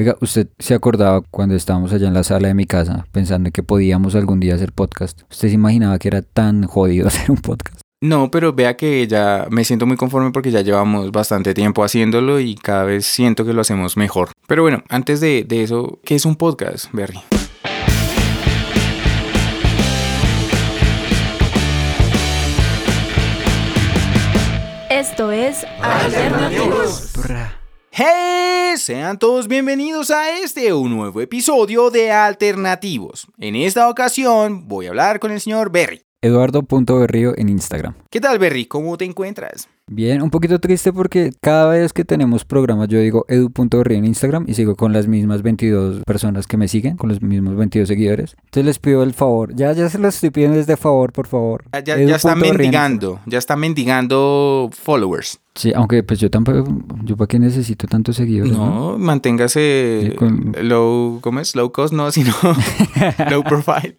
Oiga, ¿usted se acordaba cuando estábamos allá en la sala de mi casa pensando que podíamos algún día hacer podcast? ¿Usted se imaginaba que era tan jodido hacer un podcast? No, pero vea que ya me siento muy conforme porque ya llevamos bastante tiempo haciéndolo y cada vez siento que lo hacemos mejor. Pero bueno, antes de, de eso, ¿qué es un podcast, Berry? Esto es Alternativos. ¡Hey! Sean todos bienvenidos a este un nuevo episodio de Alternativos. En esta ocasión voy a hablar con el señor Berry. Eduardo.berrío en Instagram. ¿Qué tal, Berry? ¿Cómo te encuentras? Bien, un poquito triste porque cada vez que tenemos programas yo digo edu.berrío en Instagram y sigo con las mismas 22 personas que me siguen, con los mismos 22 seguidores. Entonces les pido el favor, ya, ya se los estoy pidiendo desde favor, por favor. Ya, ya, ya está mendigando, ya está mendigando followers. Sí, aunque pues yo tampoco, yo para qué necesito tantos seguidores, ¿no? No, manténgase Sí, con- low, ¿cómo es? Low cost, no, sino low profile.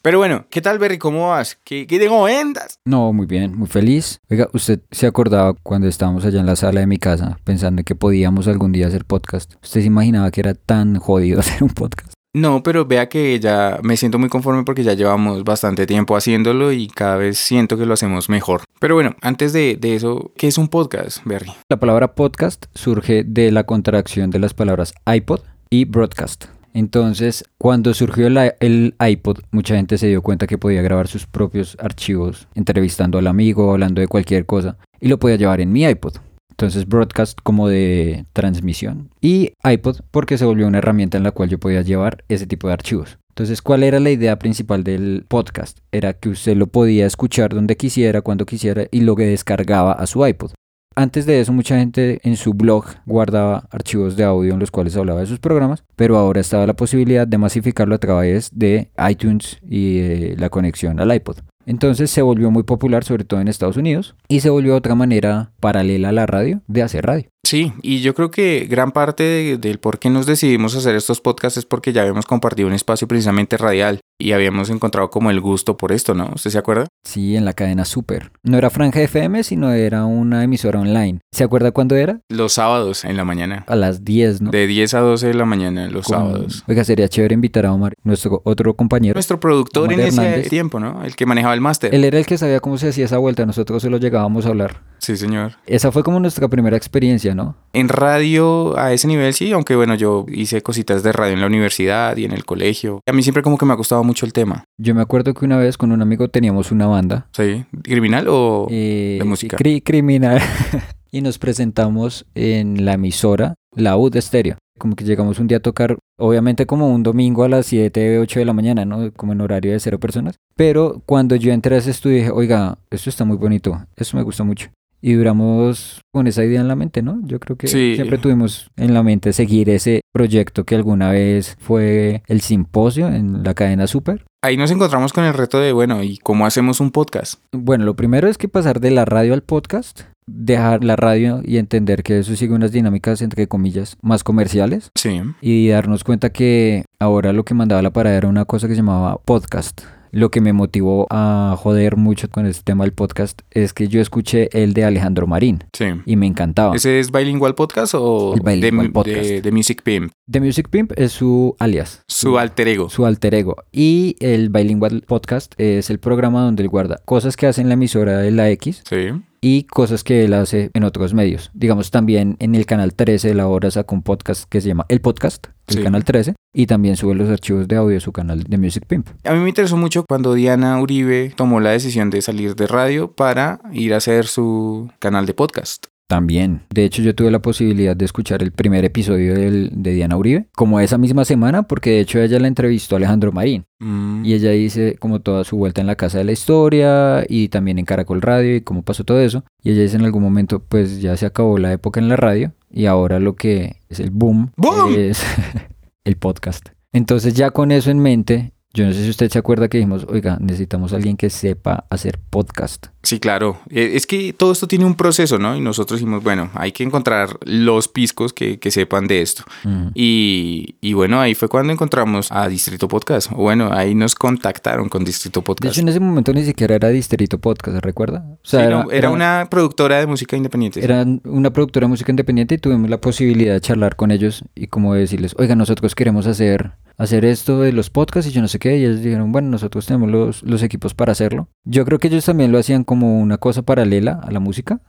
Pero bueno, ¿qué tal, Berry? ¿Cómo vas? ¿Qué, qué tengo vendas? No, muy bien, muy feliz. Oiga, ¿usted se acordaba cuando estábamos allá en la sala de mi casa pensando que podíamos algún día hacer podcast? ¿Usted se imaginaba que era tan jodido hacer un podcast? No, pero vea que ya me siento muy conforme porque ya llevamos bastante tiempo haciéndolo y cada vez siento que lo hacemos mejor. Pero bueno, antes de, de eso, ¿qué es un podcast, Berry? La palabra podcast surge de la contracción de las palabras iPod y broadcast. Entonces, cuando surgió el, iPod, mucha gente se dio cuenta que podía grabar sus propios archivos, entrevistando al amigo, hablando de cualquier cosa, y lo podía llevar en mi iPod. Entonces, broadcast como de transmisión. Y iPod porque se volvió una herramienta en la cual yo podía llevar ese tipo de archivos. Entonces, ¿cuál era la idea principal del podcast? Era que usted lo podía escuchar donde quisiera, cuando quisiera, y lo que descargaba a su iPod. Antes de eso, mucha gente en su blog guardaba archivos de audio en los cuales hablaba de sus programas, pero ahora estaba la posibilidad de masificarlo a través de iTunes y la conexión al iPod. Entonces se volvió muy popular, sobre todo en Estados Unidos, y se volvió otra manera paralela a la radio de hacer radio. Sí, y yo creo que gran parte de- del por qué nos decidimos hacer estos podcasts es porque ya habíamos compartido un espacio precisamente radial y habíamos encontrado como el gusto por esto, ¿no? ¿Usted se acuerda? Sí, en la cadena Super. No era Franja FM, sino era una emisora online. ¿Se acuerda cuándo era? Los sábados en la mañana. A las 10, ¿no? De 10 a 12 de la mañana los Con- sábados. Oiga, sería chévere invitar a Omar, nuestro otro compañero. Nuestro productor en ese tiempo, ¿no? El que manejaba el máster. Él era el que sabía cómo se hacía esa vuelta, nosotros solo llegábamos a hablar. Sí, señor. Esa fue como nuestra primera experiencia, ¿no? En radio a ese nivel sí, aunque bueno, yo hice cositas de radio en la universidad y en el colegio. A mí siempre como que me ha gustado mucho el tema. Yo me acuerdo que una vez con un amigo teníamos una banda. ¿Sí? ¿Criminal o...? eh, de música. cri- criminal. y nos presentamos en la emisora, la U de Estéreo. Como que llegamos un día a tocar, obviamente como un domingo a las 7, 8 de la mañana, ¿no? Como en horario de cero personas. Pero cuando yo entré a ese estudio dije, oiga, esto está muy bonito, eso me gusta mucho. Y duramos con esa idea en la mente, ¿no? Yo creo que Sí. siempre tuvimos en la mente seguir ese proyecto que alguna vez fue el simposio en la cadena Super. Ahí nos encontramos con el reto de, bueno, ¿y cómo hacemos un podcast? Bueno, lo primero es que pasar de la radio al podcast, dejar la radio y entender que eso sigue unas dinámicas, entre comillas, más comerciales Sí. y darnos cuenta que ahora lo que mandaba la parada era una cosa que se llamaba podcast. Lo que me motivó a joder mucho con este tema del podcast es que yo escuché el de Alejandro Marín Sí. y me encantaba. ¿Ese es Bilingual Podcast o Bilingual de, Podcast. de- de Music Pimp? The Music Pimp es su alias. Su alter ego. su alter ego. Y el Bilingual Podcast es el programa donde él guarda cosas que hace en la emisora de la X Sí. Y cosas que él hace en otros medios. Digamos, también en el canal 13 de la hora saca un podcast que se llama El Podcast, el Sí. canal 13, y también sube los archivos de audio de su canal de Music Pimp. A mí me interesó mucho cuando Diana Uribe tomó la decisión de salir de radio para ir a hacer su canal de podcast. También. De hecho, yo tuve la posibilidad de escuchar el primer episodio del- de Diana Uribe, como esa misma semana, porque de hecho ella la entrevistó a Alejandro Marín. Mm. Y ella dice como toda su vuelta en la casa de la historia y también en Caracol Radio y cómo pasó todo eso. Y ella dice en algún momento pues ya se acabó la época en la radio y ahora lo que es el boom, ¡Boom! es el podcast. Entonces ya con eso en mente Yo no sé si usted se acuerda que dijimos, oiga, necesitamos a alguien que sepa hacer podcast. Sí, claro. Eh, Es que todo esto tiene un proceso, ¿no? Y nosotros dijimos, bueno, hay que encontrar los piscos que, que sepan de esto. Mm. Y, y bueno, ahí fue cuando encontramos a Distrito Podcast. Bueno, ahí nos contactaron con Distrito De Podcast. hecho, en ese momento ni siquiera era Distrito Podcast, ¿se recuerda? O Sí, no, era, una productora de música independiente. Era una productora de música independiente y tuvimos la posibilidad de charlar con ellos y como decirles, oiga, nosotros queremos hacer, hacer esto de los podcasts y yo no sé qué. Y ellos dijeron, bueno, nosotros tenemos los, los equipos para hacerlo. Yo creo que ellos también lo hacían como una cosa paralela a la música.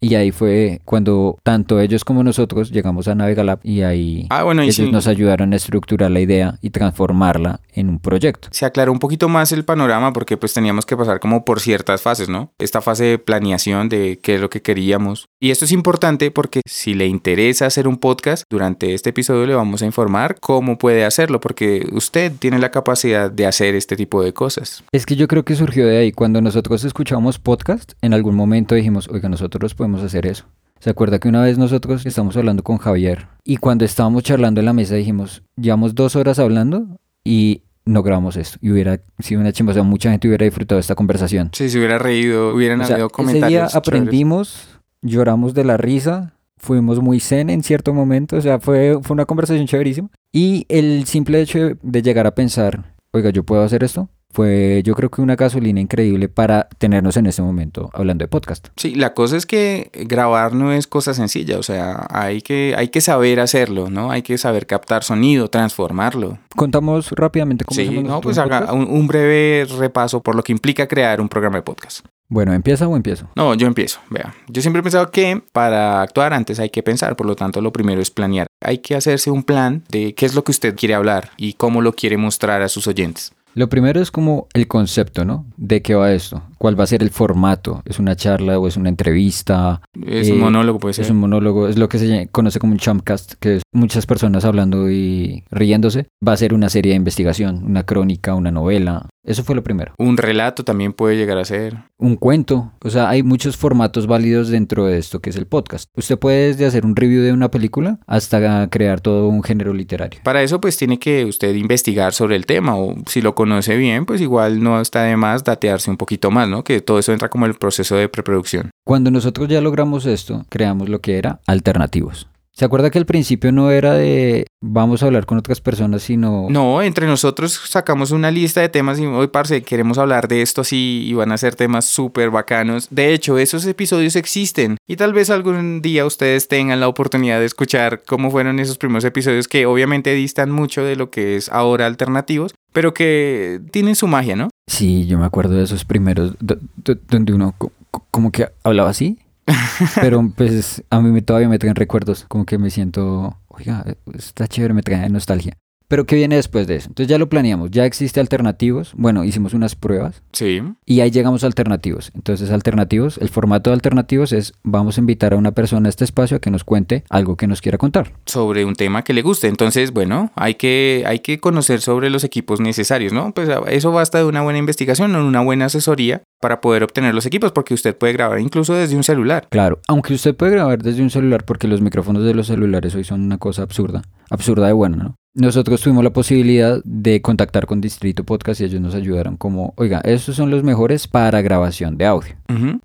Y ahí fue cuando tanto ellos como nosotros llegamos a Navegalab y ahí Ah, bueno, y ellos sí. nos ayudaron a estructurar la idea y transformarla en un proyecto. se aclaró un poquito más el panorama porque pues teníamos que pasar como por ciertas fases, ¿no? Esta fase de planeación de qué es lo que queríamos. Y esto es importante porque si le interesa hacer un podcast, durante este episodio le vamos a informar cómo puede hacerlo porque usted tiene la capacidad de hacer este tipo de cosas. Es que yo creo que surgió de ahí. Cuando nosotros escuchamos podcast, en algún momento dijimos, oiga, nosotros podemos hacer eso. ¿Se acuerda que una vez nosotros estamos hablando con Javier y cuando estábamos charlando en la mesa dijimos, llevamos dos horas hablando y no grabamos esto? Y hubiera sido una chimba, o sea, mucha gente hubiera disfrutado esta conversación. Si se hubiera reído, hubieran O sea, habido ese comentarios. día chéveres. aprendimos, lloramos de la risa, fuimos muy zen en cierto momento, o sea, fue, fue una conversación chéverísima. Y el simple hecho de llegar a pensar, oiga, yo puedo hacer esto, fue yo creo que una gasolina increíble para tenernos en ese momento hablando de podcast. Sí, la cosa es que grabar no es cosa sencilla, o sea, hay que, hay que saber hacerlo, ¿no? Hay que saber captar sonido, transformarlo. Contamos rápidamente cómo Sí, no, pues haga un, un breve repaso por lo que implica crear un programa de podcast. Bueno, ¿empieza o empiezo? No, yo empiezo, vea. Yo siempre he pensado que para actuar antes hay que pensar, por lo tanto lo primero es planear. Hay que hacerse un plan de qué es lo que usted quiere hablar y cómo lo quiere mostrar a sus oyentes. Lo primero es como el concepto, ¿no? ¿De qué va esto? ¿Cuál va a ser el formato? ¿Es una charla o es una entrevista? Es Eh, un monólogo, puede ser. Es un monólogo, es lo que se conoce como un chumpcast, que es muchas personas hablando y riéndose. Va a ser una serie de investigación, una crónica, una novela. Eso fue lo primero. Un relato también puede llegar a ser. Un cuento. O sea, hay muchos formatos válidos dentro de esto que es el podcast. Usted puede desde hacer un review de una película hasta crear todo un género literario. Para eso pues tiene que usted investigar sobre el tema o si lo conoce bien pues igual no está de más datearse un poquito más, ¿no? Que todo eso entra como el proceso de preproducción. Cuando nosotros ya logramos esto, creamos lo que era alternativos. ¿Se acuerda que al principio no era de vamos a hablar con otras personas, sino No, entre nosotros sacamos una lista de temas y hoy, parce, queremos hablar de esto así y van a ser temas súper bacanos. De hecho, esos episodios existen y tal vez algún día ustedes tengan la oportunidad de escuchar cómo fueron esos primeros episodios que obviamente distan mucho de lo que es ahora alternativos, pero que tienen su magia, ¿no? Sí, yo me acuerdo de esos primeros do- do- donde uno co- co- como que hablaba así, pero pues a mí todavía me traen recuerdos, como que me siento, oiga, está chévere, me trae nostalgia. Pero ¿qué viene después de eso? Entonces ya lo planeamos, ya existe alternativos, bueno, hicimos unas pruebas Sí. y ahí llegamos a alternativos. Entonces alternativos, el formato de alternativos es vamos a invitar a una persona a este espacio a que nos cuente algo que nos quiera contar. sobre un tema que le guste. Entonces, bueno, hay que, hay que conocer sobre los equipos necesarios, ¿no? Pues eso basta de una buena investigación o una buena asesoría para poder obtener los equipos, porque usted puede grabar incluso desde un celular. Claro, aunque usted puede grabar desde un celular porque los micrófonos de los celulares hoy son una cosa absurda, absurda de buena, ¿no? Nosotros tuvimos la posibilidad de contactar con Distrito Podcast y ellos nos ayudaron como, oiga, estos son los mejores para grabación de audio,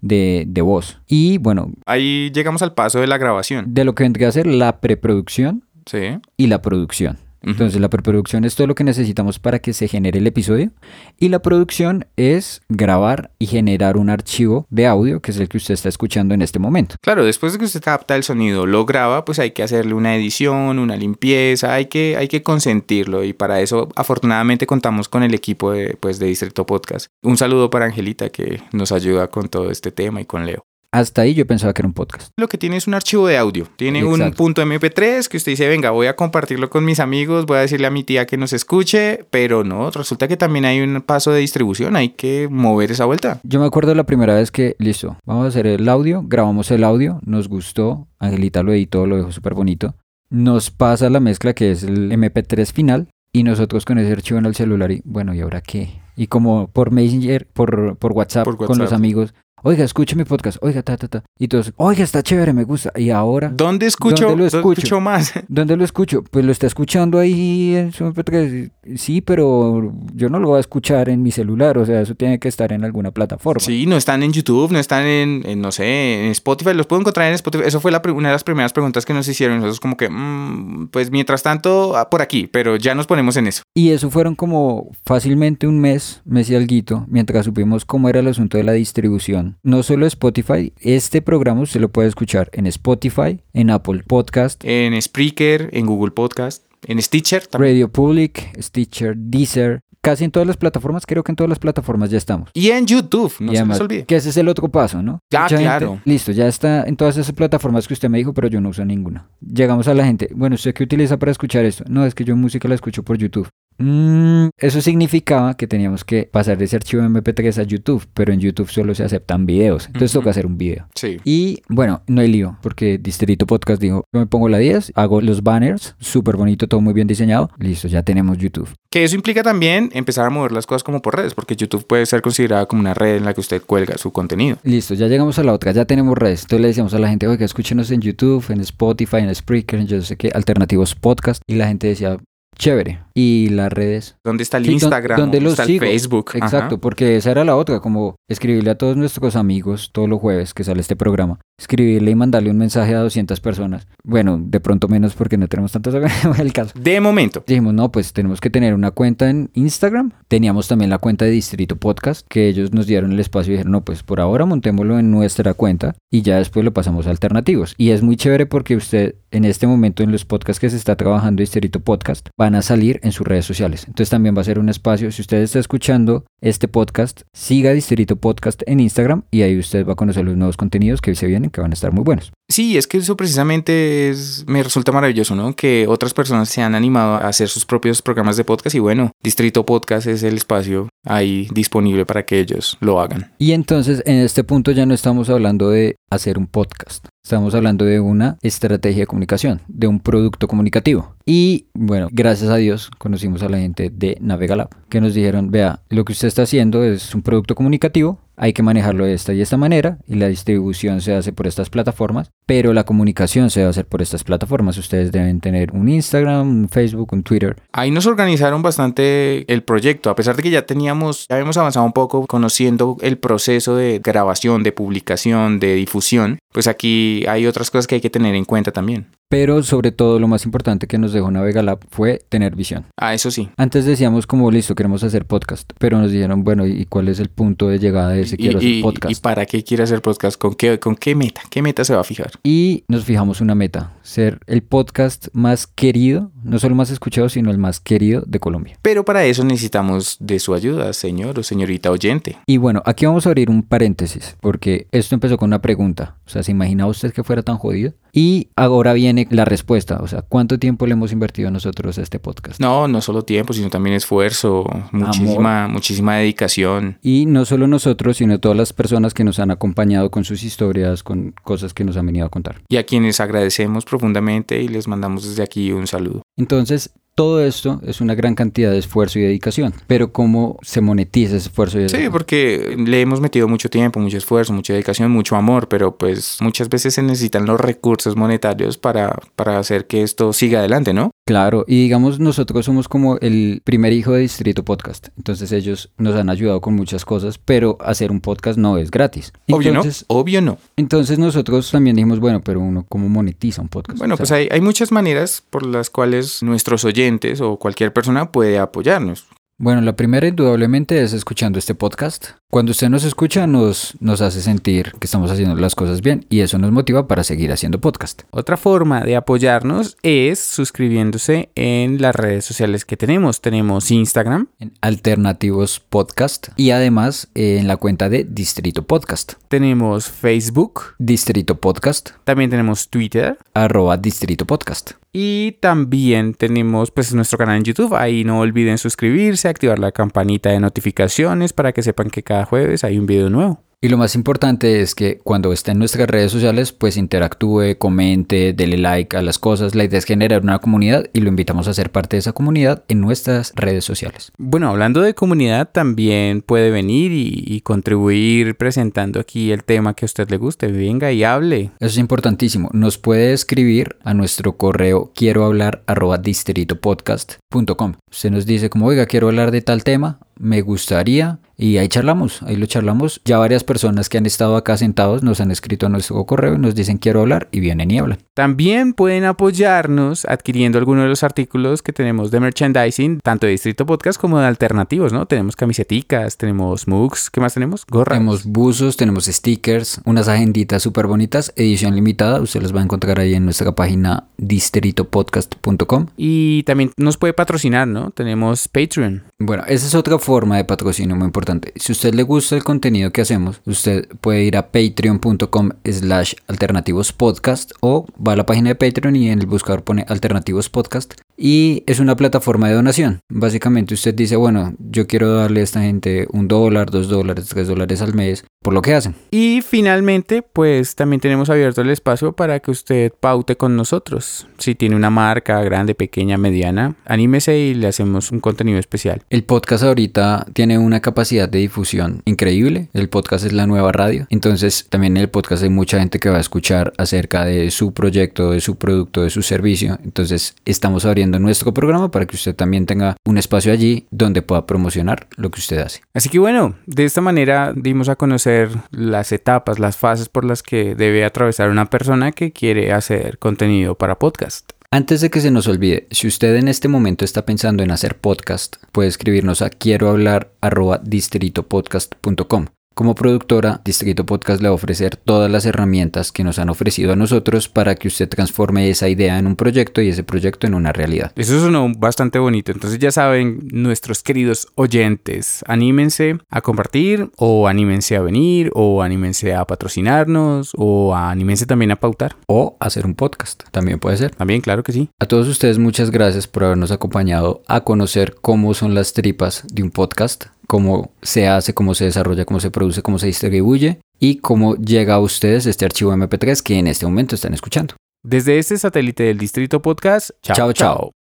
de, de voz. Y bueno, Ahí llegamos al paso de la grabación. de lo que vendría a ser la preproducción Sí. y la producción. Entonces la preproducción es todo lo que necesitamos para que se genere el episodio y la producción es grabar y generar un archivo de audio que es el que usted está escuchando en este momento. Claro, después de que usted capta el sonido, lo graba, pues hay que hacerle una edición, una limpieza, hay que, hay que consentirlo y para eso afortunadamente contamos con el equipo de, pues, de Distrito Podcast. Un saludo para Angelita que nos ayuda con todo este tema y con Leo. Hasta ahí yo pensaba que era un podcast. Lo que tiene es un archivo de audio. Tiene un punto MP3 que usted dice, venga, voy a compartirlo con mis amigos, voy a decirle a mi tía que nos escuche, pero no, resulta que también hay un paso de distribución, hay que mover esa vuelta. Yo me acuerdo la primera vez que, listo, vamos a hacer el audio, grabamos el audio, nos gustó, Angelita lo editó, lo dejó súper bonito, nos pasa la mezcla que es el MP3 final y nosotros con ese archivo en el celular y bueno, ¿y ahora qué? Y como por Messenger, por, por, WhatsApp, Por con WhatsApp. los amigos, oiga, escuche mi podcast, oiga, ta, ta, ta. Y todos, oiga, está chévere, me gusta. Y ahora, ¿Dónde escucho, ¿Dónde lo ¿dónde escucho? más? ¿dónde lo escucho? Pues lo está escuchando ahí en su MP3. Sí, pero yo no lo voy a escuchar en mi celular, o sea, eso tiene que estar en alguna plataforma. Sí, no están en YouTube, no están en, en, no sé, en Spotify. Los puedo encontrar en Spotify. Eso fue la, una de las primeras preguntas que nos hicieron. Nosotros como que, mm, pues mientras tanto, ah, por aquí, pero ya nos ponemos en eso. Y eso fueron como fácilmente un mes, mes y alguito, mientras supimos cómo era el asunto de la distribución. No solo Spotify, este programa usted lo puede escuchar en Spotify, en Apple Podcast, En Spreaker, en Google Podcast, en Stitcher también. Radio Public, Stitcher, Deezer, casi en todas las plataformas, creo que en todas las plataformas ya estamos. Y en YouTube, no y se además, les olvide. que ese es el otro paso, ¿no? Ah, Mucha gente, claro. listo, ya está en todas esas plataformas que usted me dijo, pero yo no uso ninguna. Llegamos a la gente, bueno, ¿usted qué utiliza para escuchar esto? No, es que yo música la escucho por YouTube. Mm, eso significaba que teníamos que pasar de ese archivo MP3 a YouTube, pero en YouTube solo se aceptan videos, entonces toca hacer un video. Sí. Y bueno, no hay lío, porque Distrito Podcast dijo, yo me pongo la 10, hago los banners, súper bonito, todo muy bien diseñado, listo, ya tenemos YouTube. Que eso implica también empezar a mover las cosas como por redes, porque YouTube puede ser considerada como una red en la que usted cuelga su contenido. Listo, ya llegamos a la otra, ya tenemos redes. Entonces le decíamos a la gente, oiga, escúchenos en YouTube, en Spotify, en Spreaker, en yo no sé qué, alternativos podcast. Y la gente decía, chévere. Y las redes. ¿Dónde está el Sí, ¿dó- Instagram? dónde ¿Dónde los está sigo? el Facebook? Ajá. Exacto, porque esa era la otra, como escribirle a todos nuestros amigos todos los jueves que sale este programa, escribirle y mandarle un mensaje a 200 personas. Bueno, de pronto menos porque no tenemos tantos amigos, el caso. De momento. Dijimos, no, pues tenemos que tener una cuenta en Instagram. Teníamos también la cuenta de Distrito Podcast, que ellos nos dieron el espacio y dijeron, no, pues por ahora montémoslo en nuestra cuenta y ya después lo pasamos a alternativos. Y es muy chévere porque usted en este momento en los podcasts que se está trabajando Distrito Podcast van a salir en sus redes sociales. Entonces también va a ser un espacio, si usted está escuchando este podcast, siga Distrito Podcast en Instagram y ahí usted va a conocer los nuevos contenidos que se vienen, que van a estar muy buenos. Sí, es que eso precisamente es, me resulta maravilloso, ¿no? Que otras personas se han animado a hacer sus propios programas de podcast y bueno, Distrito Podcast es el espacio ahí disponible para que ellos lo hagan. Y entonces en este punto ya no estamos hablando de hacer un podcast, estamos hablando de una estrategia de comunicación, de un producto comunicativo. Y bueno, gracias a Dios conocimos a la gente de Navegalab, que nos dijeron, vea, lo que usted está haciendo es un producto comunicativo, hay que manejarlo de esta y esta manera, y la distribución se hace por estas plataformas, pero la comunicación se debe hacer por estas plataformas. Ustedes deben tener un Instagram, un Facebook, un Twitter, Ahí nos organizaron bastante el proyecto, a pesar de que ya teníamos, ya habíamos avanzado un poco conociendo el proceso de grabación, de publicación, de difusión, pues aquí hay otras cosas que hay que tener en cuenta también. Pero sobre todo lo más importante que nos dejó Navegalab fue tener visión. Ah, eso sí. Antes decíamos como listo, queremos hacer podcast, pero nos dijeron, bueno, ¿y cuál es el punto de llegada de ese Y, quiero hacer podcast? ¿Y para qué quiere hacer podcast? ¿Con qué, ¿Con qué meta? ¿Qué meta se va a fijar? Y nos fijamos una meta, ser el podcast más querido, no solo más escuchado, sino el más querido de Colombia. Pero para eso necesitamos de su ayuda, señor o señorita oyente. Y bueno, aquí vamos a abrir un paréntesis, porque esto empezó con una pregunta, o sea, ¿se imaginaba usted que fuera tan jodido? Y ahora viene la respuesta, o sea, ¿cuánto tiempo le hemos invertido nosotros a este podcast? No, no solo tiempo, sino también esfuerzo, muchísima, muchísima dedicación. Y no solo nosotros, sino todas las personas que nos han acompañado con sus historias, con cosas que nos han venido a contar. Y a quienes agradecemos profundamente y les mandamos desde aquí un saludo. Entonces, todo esto es una gran cantidad de esfuerzo y dedicación. Pero ¿cómo se monetiza ese esfuerzo y Sí, dedicación? porque le hemos metido mucho tiempo, mucho esfuerzo, mucha dedicación, mucho amor, pero pues muchas veces se necesitan los recursos monetarios para, para hacer que esto siga adelante, ¿no? Claro, y digamos nosotros somos como el primer hijo de Distrito Podcast. Entonces ellos nos han ayudado con muchas cosas, pero hacer un podcast no es gratis. Obvio no, Entonces, obvio no. entonces nosotros también dijimos, bueno, pero uno cómo monetiza un podcast. Bueno, O sea, pues hay, hay muchas maneras por las cuales nuestros oyentes o cualquier persona puede apoyarnos. Bueno, la primera indudablemente es escuchando este podcast. Cuando usted nos escucha nos, nos hace sentir que estamos haciendo las cosas bien y eso nos motiva para seguir haciendo podcast. Otra forma de apoyarnos es suscribiéndose en las redes sociales que tenemos. Tenemos Instagram, En Alternativos Podcast y además eh, en la cuenta de Distrito Podcast. tenemos Facebook, Distrito Podcast, también tenemos Twitter arroba Distrito Podcast. Y también tenemos pues nuestro canal en YouTube. Ahí no olviden suscribirse, activar la campanita de notificaciones para que sepan que cada jueves hay un video nuevo. Y lo más importante es que cuando esté en nuestras redes sociales, pues interactúe, comente, dele like a las cosas. La idea es generar una comunidad y lo invitamos a ser parte de esa comunidad en nuestras redes sociales. Bueno, hablando de comunidad, también puede venir y, y contribuir presentando aquí el tema que a usted le guste. Venga y hable. Eso es importantísimo. Nos puede escribir a nuestro correo quiero hablar arroba distritopodcast.com. Se nos dice como, oiga, quiero hablar de tal tema, me gustaría y ahí charlamos, ahí lo charlamos. Ya varias personas que han estado acá sentados nos han escrito a nuestro correo y nos dicen quiero hablar y vienen y hablan. También pueden apoyarnos adquiriendo alguno de los artículos que tenemos de merchandising, tanto de Distrito Podcast como de alternativos, ¿no? Tenemos camiseticas, tenemos mugs, ¿qué más tenemos? Gorras. Tenemos buzos, tenemos stickers, unas agenditas súper bonitas, edición limitada, usted las va a encontrar ahí en nuestra página distritopodcast.com. Y también nos puede patrocinar, ¿no? Tenemos Patreon. Bueno, esa es otra forma de patrocinio muy importante. Si a usted le gusta el contenido que hacemos, usted puede ir a patreon.com slash alternativos podcast o va a la página de Patreon y en el buscador pone alternativos podcast y es una plataforma de donación. Básicamente usted dice, bueno, yo quiero darle a esta gente un dólar, dos dólares, tres dólares al mes por lo que hacen. Y finalmente, pues también tenemos abierto el espacio para que usted paute con nosotros. Si tiene una marca grande, pequeña, mediana, anímese y le hacemos un contenido especial. El podcast ahorita tiene una capacidad de difusión increíble. El podcast es la nueva radio. Entonces también en el podcast hay mucha gente que va a escuchar acerca de su proyecto, de su producto, de su servicio. Entonces estamos abriendo nuestro programa para que usted también tenga un espacio allí donde pueda promocionar lo que usted hace. Así que bueno, de esta manera dimos a conocer las etapas, las fases por las que debe atravesar una persona que quiere hacer contenido para podcast. Antes de que se nos olvide, si usted en este momento está pensando en hacer podcast, puede escribirnos a quiero hablar distritopodcast.com. Como productora, Distrito Podcast le va a ofrecer todas las herramientas que nos han ofrecido a nosotros para que usted transforme esa idea en un proyecto y ese proyecto en una realidad. Eso sonó bastante bonito. Entonces ya saben, nuestros queridos oyentes, anímense a compartir o anímense a venir o anímense a patrocinarnos o anímense también a pautar. O hacer un podcast. También puede ser. También, claro que sí. A todos ustedes muchas gracias por habernos acompañado a conocer cómo son las tripas de un podcast cómo se hace, cómo se desarrolla, cómo se produce, cómo se distribuye y cómo llega a ustedes este archivo MP3 que en este momento están escuchando. Desde este satélite del Distrito Podcast, chao, chao. chao.